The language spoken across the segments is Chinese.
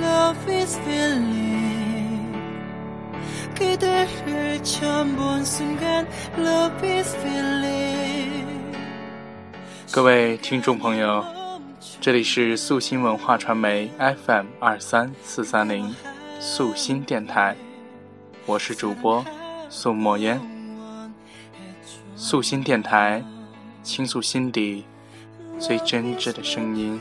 Love is feeling 그대를 처음 본 순간 Love is feeling 各位听众朋友，这里是素心文化传媒 FM 二三四三零素心电台，我是主播素墨烟。素心电台，倾诉心底最真挚的声音。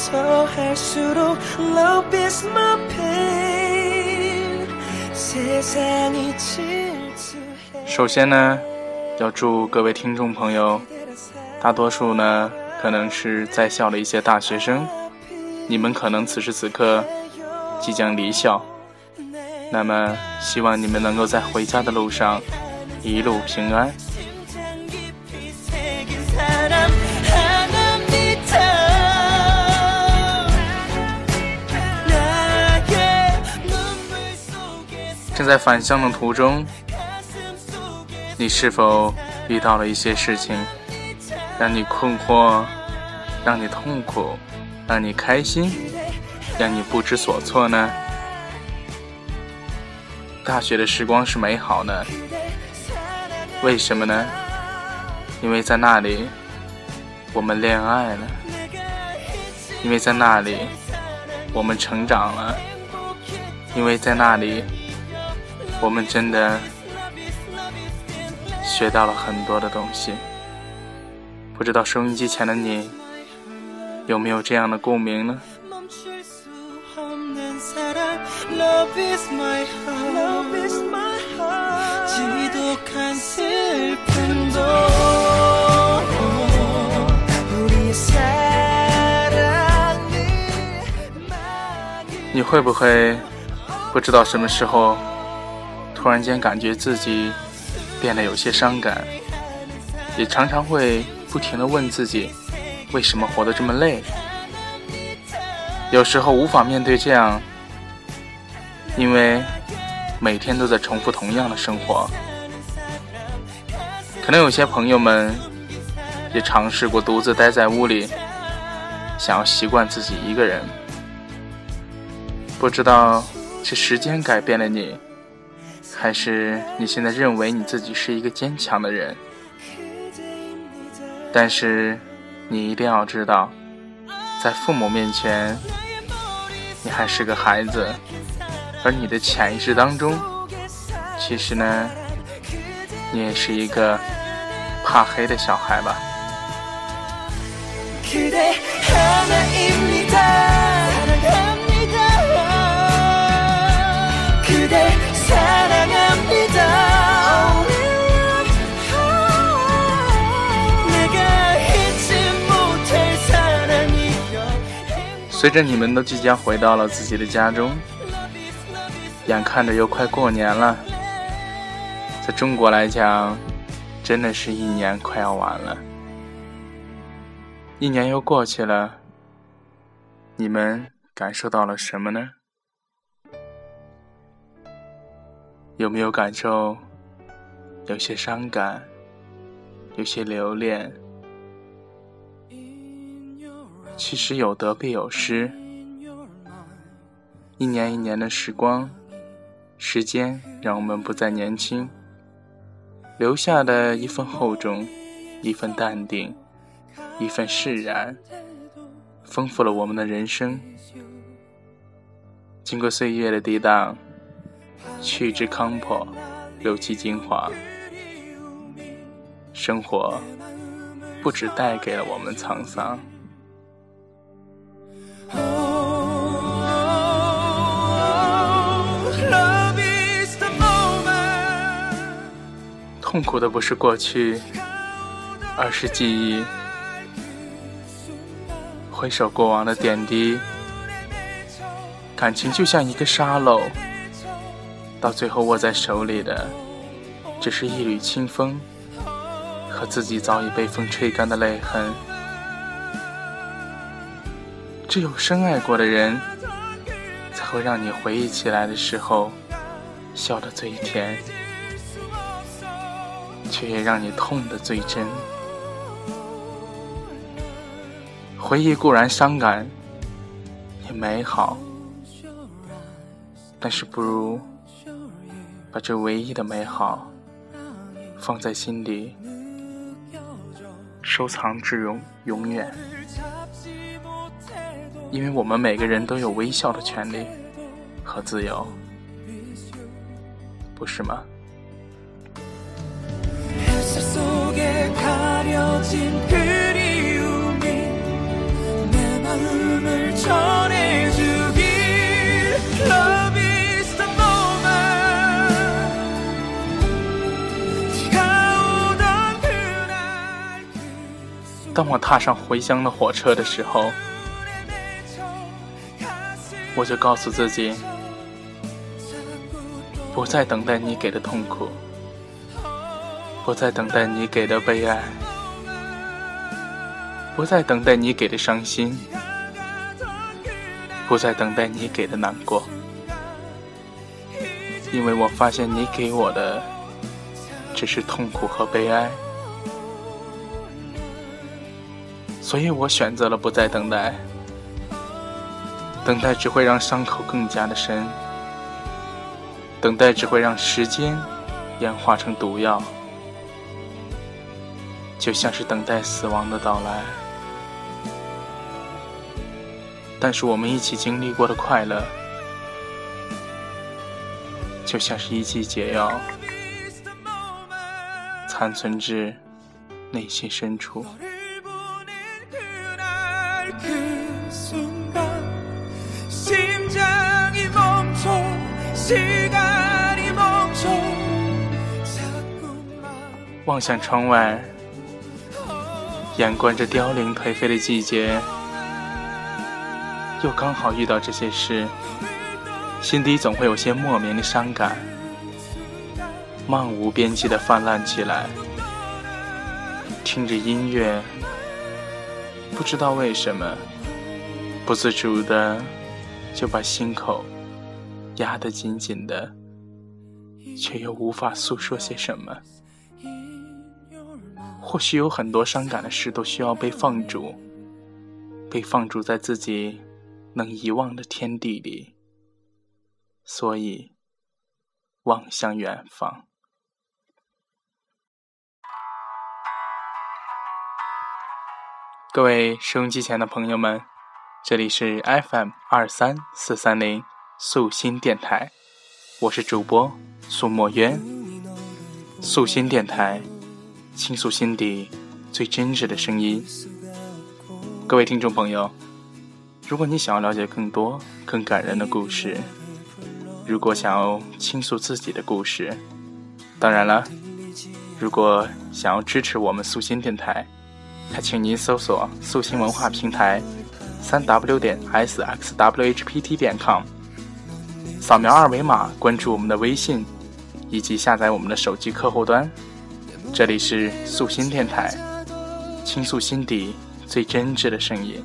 사랑을 더할수록 Love is my pain 세상이 질투해 首先呢，要祝各位听众朋友，大多数呢可能是在校的一些大学生，你们可能此时此刻即将离校，那么希望你们能够在回家的路上一路平安。 正在返乡的途中，你是否遇到了一些事情，让你困惑，让你痛苦，让你开心让你不知所措呢大学的时光是美好的，为什么呢？因为在那里，我们恋爱了。因为在那里，我们成长了。因为在那里我们真的学到了很多的东西。不知道收音机前的你有没有这样的共鸣呢？你会不会不知道什么时候突然间感觉自己变得有些伤感？也常常会不停的问自己，为什么活得这么累？有时候无法面对这样，因为每天都在重复同样的生活。可能有些朋友们也尝试过独自待在屋里，想要习惯自己一个人。不知道是时间改变了你，还是你现在认为你自己是一个坚强的人？但是你一定要知道，在父母面前，你还是个孩子，而你的潜意识当中，其实呢，你也是一个怕黑的小孩吧。随着你们都即将回到了自己的家中，眼看着又快过年了，在中国来讲，真的是一年快要完了。一年又过去了，你们感受到了什么呢？有没有感受有些伤感，有些留恋？其实有得必有失，一年一年的时光，时间让我们不再年轻，留下的一份厚重，一份淡定，一份释然，丰富了我们的人生。经过岁月的涤荡，去之康破，留其精华。生活不只带给了我们沧桑。痛苦的不是过去，而是记忆。回首过往的点滴，感情就像一个沙漏，到最后握在手里的，只是一缕清风和自己早已被风吹干的泪痕。只有深爱过的人，才会让你回忆起来的时候，笑得最甜。却也让你痛得最真。回忆固然伤感，也美好，但是不如把这唯一的美好放在心里，收藏至永永远。因为我们每个人都有微笑的权利和自由，不是吗？当我踏上回乡的火车的时候，我就告诉自己，不再等待你给的痛苦，不再等待你给的悲哀，不再等待你给的伤心，不再等待你给的难过，因为我发现你给我的只是痛苦和悲哀。所以我选择了不再等待，等待只会让伤口更加的深，等待只会让时间演化成毒药，就像是等待死亡的到来。但是我们一起经历过的快乐，就像是一剂解药，残存至内心深处。望向窗外，眼观着凋零颓废的季节，又刚好遇到这些事，心底总会有些莫名的伤感，漫无边际的泛滥起来。听着音乐，不知道为什么，不自主的就把心口压得紧紧的，却又无法诉说些什么。或许有很多伤感的事都需要被放逐，被放逐在自己能遗忘的天地里。所以，望向远方。各位收音机前的朋友们，这里是 FM 二三四三零素心电台，我是主播苏墨渊。素心电台。倾诉心底最真挚的声音，各位听众朋友，如果你想要了解更多更感人的故事，如果想要倾诉自己的故事，当然了，如果想要支持我们素心电台，还请您搜索素心文化平台，三 w 点 s x w h p t 点 com，扫描二维码关注我们的微信，以及下载我们的手机客户端。这里是素心电台，倾诉心底最真挚的声音。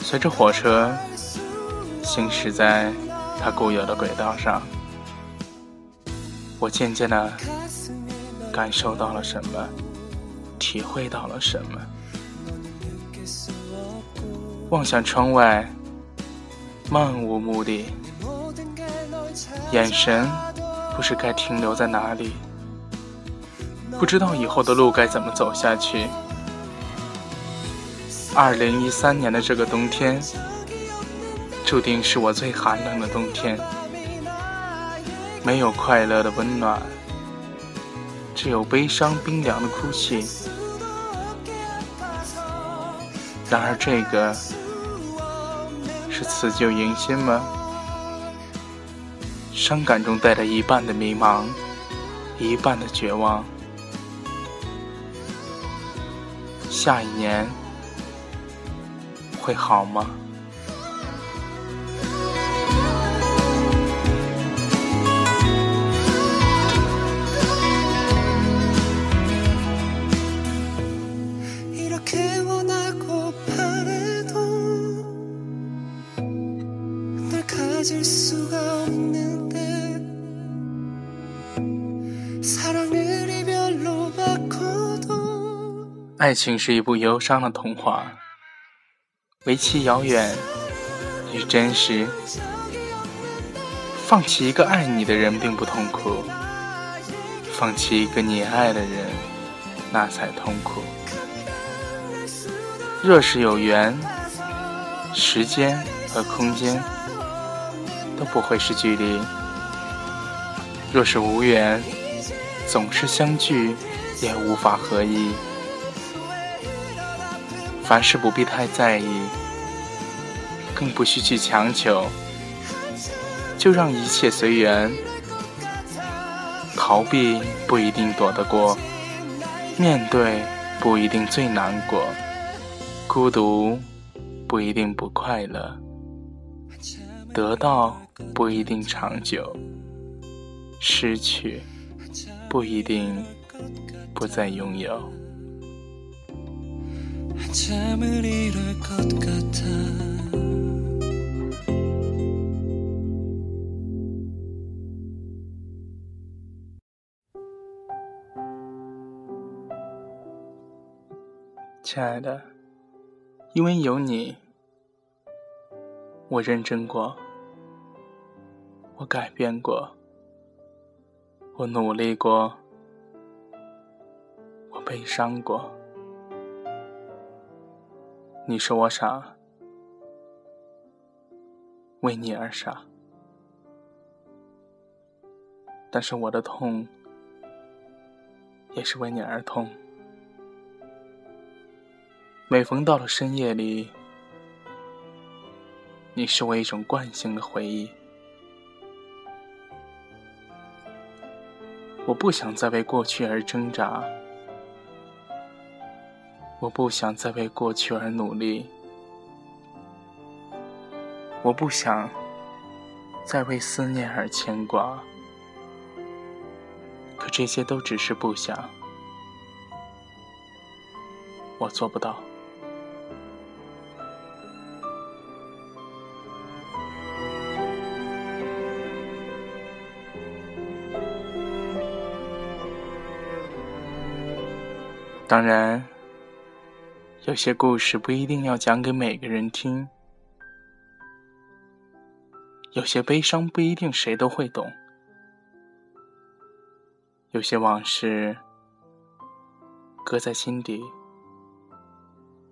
随着火车行驶在它固有的轨道上。我渐渐的感受到了什么，体会到了什么。望向窗外，漫无目的，眼神不知该停留在哪里，不知道以后的路该怎么走下去。二零一三年的这个冬天，注定是我最寒冷的冬天。没有快乐的温暖，只有悲伤冰凉的哭泣。然而，这个是辞旧迎新吗？伤感中带着一半的迷茫，一半的绝望。下一年会好吗？없는 듯 사랑을 이별로 바꿔도 爱情是一部忧伤的童话，为其遥远与真实。放弃一个爱你的人并不痛苦，放弃一个你爱的人，那才痛苦。若是有缘，时间和空间 都不会是距离；若是无缘，总是相聚也无法合一。凡事不必太在意，更不需去强求，就让一切随缘。逃避不一定躲得过，面对不一定最难过。孤独不一定不快乐，得到不一定长久，失去不一定不再拥有。亲爱的。因为有你，我认真过，我改变过，我努力过，我悲伤过。你说我傻，为你而傻，但是我的痛也是为你而痛。每逢到了深夜里，你是我一种惯性的回忆。我不想再为过去而挣扎，我不想再为过去而努力，我不想再为思念而牵挂。可这些都只是不想，我做不到。当然，有些故事不一定要讲给每个人听，有些悲伤不一定谁都会懂，有些往事搁在心底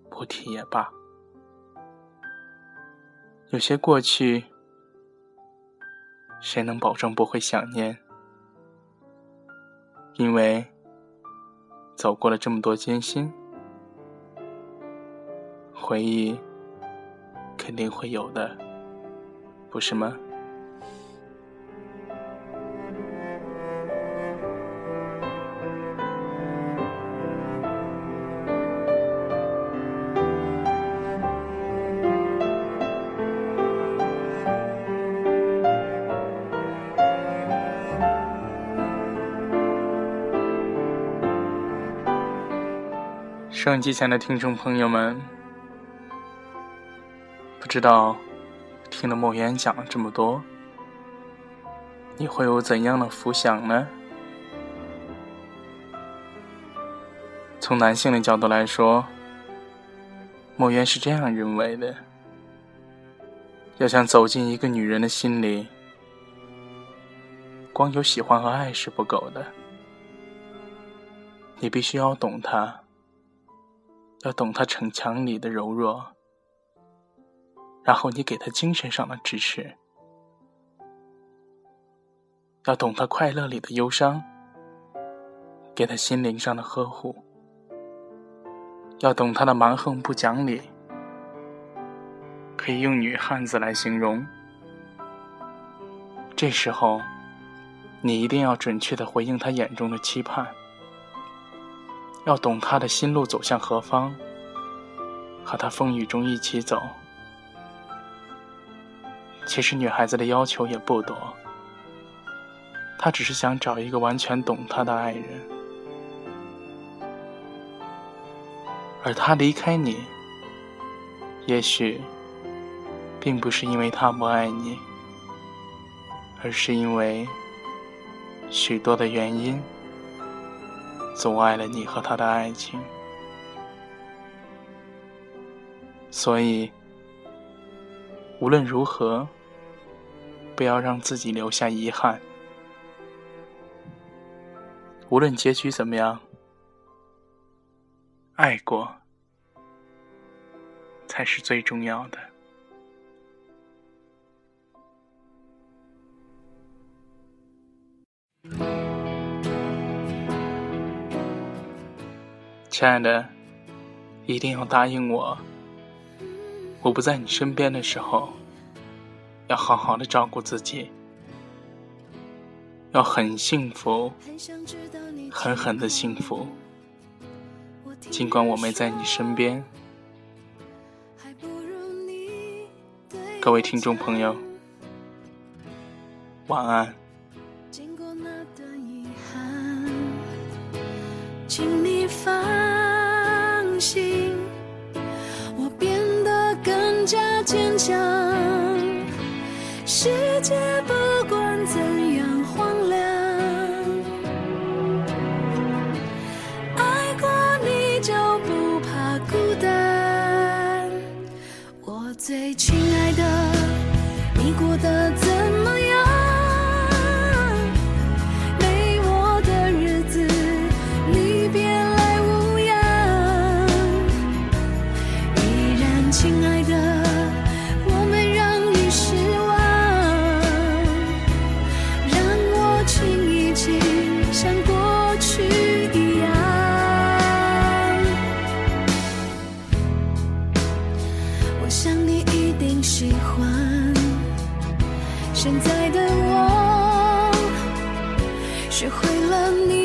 不提也罢，有些过去谁能保证不会想念？因为。走过了这么多艰辛，回忆肯定会有的，不是吗？收音机前的听众朋友们，不知道听了莫言讲了这么多，你会有怎样的浮想呢？从男性的角度来说，莫言是这样认为的：要想走进一个女人的心里，光有喜欢和爱是不够的，你必须要懂她。要懂他逞强里的柔弱，然后你给他精神上的支持；要懂他快乐里的忧伤，给他心灵上的呵护；要懂他的蛮横不讲理，可以用女汉子来形容。这时候，你一定要准确的回应他眼中的期盼。要懂他的心路走向何方，和他风雨中一起走。其实女孩子的要求也不多，她只是想找一个完全懂她的爱人。而他离开你，也许并不是因为他不爱你，而是因为许多的原因阻碍了你和他的爱情。所以，无论如何，不要让自己留下遗憾。无论结局怎么样，爱过才是最重要的。亲爱的，一定要答应我，我不在你身边的时候，要好好的照顾自己，要很幸福，狠狠的幸福。尽管我没在你身边，各位听众朋友，晚安。请你放心，我变得更加坚强。世界不管怎样荒凉，爱过你就不怕孤单。我最亲爱的，你过得怎么？你一定喜欢。现在的我学会了你